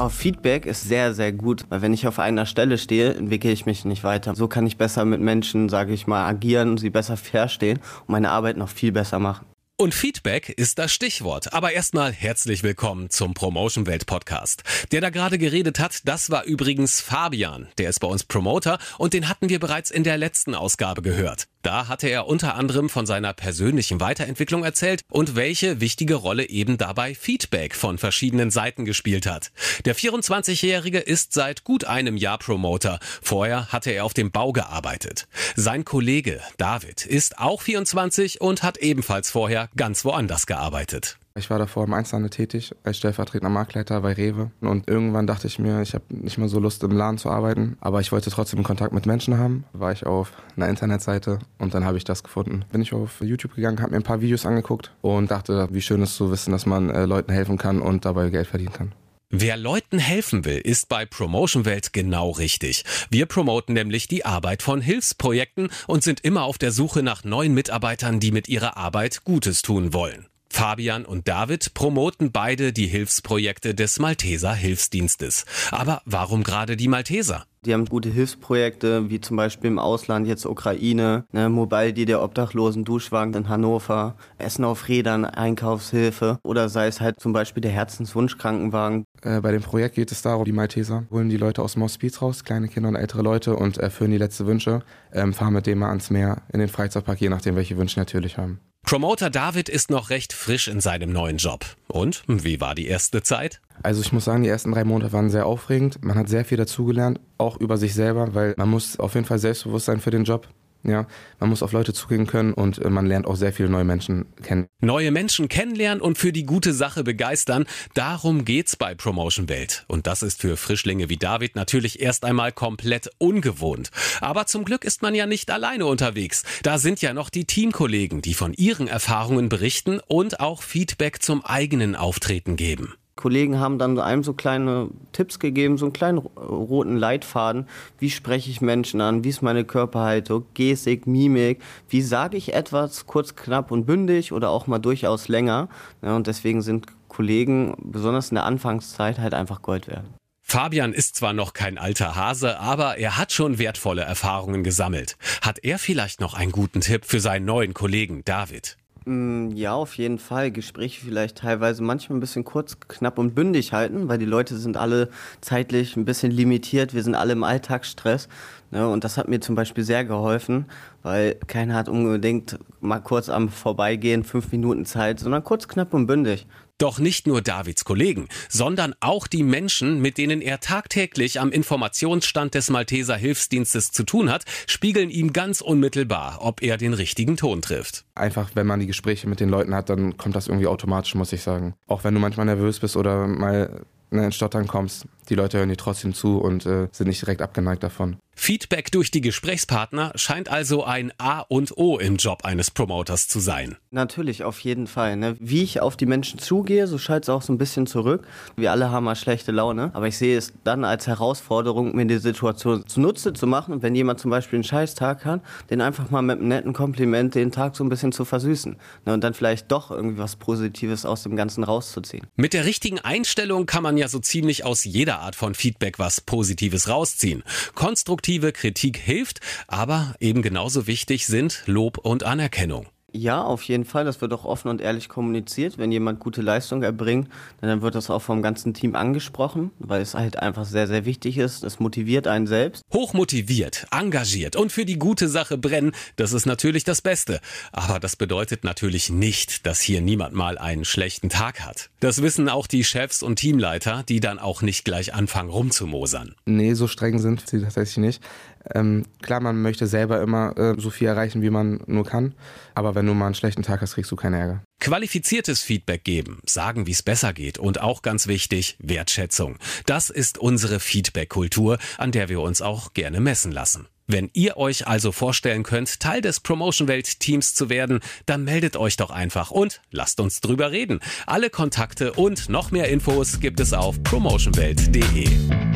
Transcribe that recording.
Auf Feedback ist sehr, sehr gut, weil wenn ich auf einer Stelle stehe, entwickle ich mich nicht weiter. So kann ich besser mit Menschen, sage ich mal, agieren, sie besser verstehen und meine Arbeit noch viel besser machen. Und Feedback ist das Stichwort. Aber erstmal herzlich willkommen zum Promotion Welt Podcast. Der da gerade geredet hat, das war übrigens Fabian. Der ist bei uns Promoter und den hatten wir bereits in der letzten Ausgabe gehört. Da hatte er unter anderem von seiner persönlichen Weiterentwicklung erzählt und welche wichtige Rolle eben dabei Feedback von verschiedenen Seiten gespielt hat. Der 24-Jährige ist seit gut einem Jahr Promoter. Vorher hatte er auf dem Bau gearbeitet. Sein Kollege David ist auch 24 und hat ebenfalls vorher ganz woanders gearbeitet. Ich war davor im Einzelhandel tätig, als stellvertretender Marktleiter bei Rewe. Und irgendwann dachte ich mir, ich habe nicht mehr so Lust im Laden zu arbeiten, aber ich wollte trotzdem Kontakt mit Menschen haben. War ich auf einer Internetseite und dann habe ich das gefunden. Bin ich auf YouTube gegangen, habe mir ein paar Videos angeguckt und dachte, wie schön es zu wissen, dass man äh, Leuten helfen kann und dabei Geld verdienen kann. Wer Leuten helfen will, ist bei Promotion Welt genau richtig. Wir promoten nämlich die Arbeit von Hilfsprojekten und sind immer auf der Suche nach neuen Mitarbeitern, die mit ihrer Arbeit Gutes tun wollen. Fabian und David promoten beide die Hilfsprojekte des Malteser Hilfsdienstes. Aber warum gerade die Malteser? Die haben gute Hilfsprojekte, wie zum Beispiel im Ausland, jetzt Ukraine, ne, Mobile, die der Obdachlosen Duschwagen in Hannover, Essen auf Rädern, Einkaufshilfe oder sei es halt zum Beispiel der Herzenswunschkrankenwagen. Äh, bei dem Projekt geht es darum, die Malteser holen die Leute aus dem Hospiz raus, kleine Kinder und ältere Leute und erfüllen die letzte Wünsche, ähm, fahren mit denen mal ans Meer, in den Freizeitpark, je nachdem, welche Wünsche natürlich haben. Promoter David ist noch recht frisch in seinem neuen Job. Und wie war die erste Zeit? Also ich muss sagen, die ersten drei Monate waren sehr aufregend. Man hat sehr viel dazugelernt, auch über sich selber, weil man muss auf jeden Fall selbstbewusst sein für den Job. Ja, man muss auf Leute zugehen können und äh, man lernt auch sehr viele neue Menschen kennen. Neue Menschen kennenlernen und für die gute Sache begeistern, darum geht's bei Promotion Welt. Und das ist für Frischlinge wie David natürlich erst einmal komplett ungewohnt. Aber zum Glück ist man ja nicht alleine unterwegs. Da sind ja noch die Teamkollegen, die von ihren Erfahrungen berichten und auch Feedback zum eigenen Auftreten geben. Kollegen haben dann einem so kleine Tipps gegeben, so einen kleinen roten Leitfaden. Wie spreche ich Menschen an? Wie ist meine Körperhaltung? Gestik, Mimik? Wie sage ich etwas kurz, knapp und bündig oder auch mal durchaus länger? Ja, und deswegen sind Kollegen, besonders in der Anfangszeit, halt einfach Gold wert. Fabian ist zwar noch kein alter Hase, aber er hat schon wertvolle Erfahrungen gesammelt. Hat er vielleicht noch einen guten Tipp für seinen neuen Kollegen David? Mm, ja, auf jeden Fall. Gespräche vielleicht teilweise manchmal ein bisschen kurz, knapp und bündig halten, weil die Leute sind alle zeitlich ein bisschen limitiert. Wir sind alle im Alltagsstress. Ne? Und das hat mir zum Beispiel sehr geholfen, weil keiner hat unbedingt mal kurz am Vorbeigehen fünf Minuten Zeit, sondern kurz, knapp und bündig. Doch nicht nur Davids Kollegen, sondern auch die Menschen, mit denen er tagtäglich am Informationsstand des Malteser Hilfsdienstes zu tun hat, spiegeln ihm ganz unmittelbar, ob er den richtigen Ton trifft. Einfach, wenn man die Gespräche mit den Leuten hat, dann kommt das irgendwie automatisch, muss ich sagen. Auch wenn du manchmal nervös bist oder mal ne, in Stottern kommst, die Leute hören dir trotzdem zu und äh, sind nicht direkt abgeneigt davon. Feedback durch die Gesprächspartner scheint also ein A und O im Job eines Promoters zu sein. Natürlich, auf jeden Fall. Ne? Wie ich auf die Menschen zugehe, so schallt es auch so ein bisschen zurück. Wir alle haben mal schlechte Laune, aber ich sehe es dann als Herausforderung, mir die Situation zunutze zu machen. Und wenn jemand zum Beispiel einen Scheißtag hat, den einfach mal mit einem netten Kompliment den Tag so ein bisschen zu versüßen. Ne? Und dann vielleicht doch irgendwie was Positives aus dem Ganzen rauszuziehen. Mit der richtigen Einstellung kann man ja so ziemlich aus jeder Art von Feedback was Positives rausziehen. Konstruktive Kritik hilft, aber eben genauso wichtig sind Lob und Anerkennung. Ja, auf jeden Fall. Das wird auch offen und ehrlich kommuniziert. Wenn jemand gute Leistung erbringt, dann wird das auch vom ganzen Team angesprochen, weil es halt einfach sehr, sehr wichtig ist. Es motiviert einen selbst. Hochmotiviert, engagiert und für die gute Sache brennen, das ist natürlich das Beste. Aber das bedeutet natürlich nicht, dass hier niemand mal einen schlechten Tag hat. Das wissen auch die Chefs und Teamleiter, die dann auch nicht gleich anfangen rumzumosern. Nee, so streng sind sie tatsächlich nicht. Ähm, klar, man möchte selber immer äh, so viel erreichen, wie man nur kann. Aber wenn du mal einen schlechten Tag hast, kriegst du keinen Ärger. Qualifiziertes Feedback geben, sagen, wie es besser geht und auch ganz wichtig, Wertschätzung. Das ist unsere Feedback-Kultur, an der wir uns auch gerne messen lassen. Wenn ihr euch also vorstellen könnt, Teil des Promotion Welt Teams zu werden, dann meldet euch doch einfach und lasst uns drüber reden. Alle Kontakte und noch mehr Infos gibt es auf promotionwelt.de.